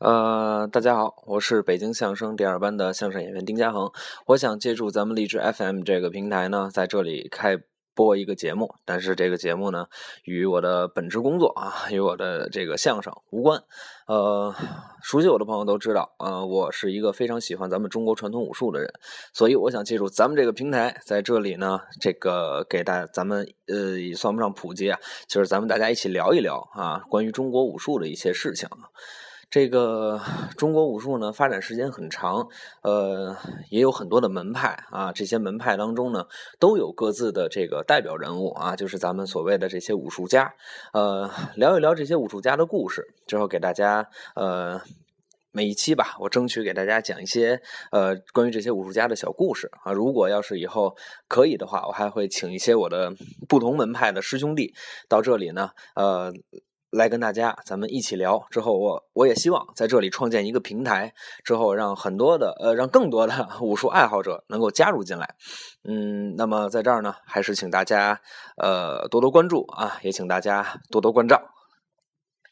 呃，大家好，我是北京相声第二班的相声演员丁嘉恒。我想借助咱们荔枝 FM 这个平台呢，在这里开播一个节目，但是这个节目呢，与我的本职工作啊，与我的这个相声无关。呃，熟悉我的朋友都知道，呃，我是一个非常喜欢咱们中国传统武术的人，所以我想借助咱们这个平台，在这里呢，这个给大咱们呃，也算不上普及啊，就是咱们大家一起聊一聊啊，关于中国武术的一些事情啊。这个中国武术呢，发展时间很长，呃，也有很多的门派啊。这些门派当中呢，都有各自的这个代表人物啊，就是咱们所谓的这些武术家。呃，聊一聊这些武术家的故事，之后给大家呃，每一期吧，我争取给大家讲一些呃关于这些武术家的小故事啊。如果要是以后可以的话，我还会请一些我的不同门派的师兄弟到这里呢，呃。来跟大家，咱们一起聊。之后，我我也希望在这里创建一个平台，之后让很多的呃，让更多的 武术爱好者能够加入进来。嗯，那么在这儿呢，还是请大家呃多多关注啊，也请大家多多关照。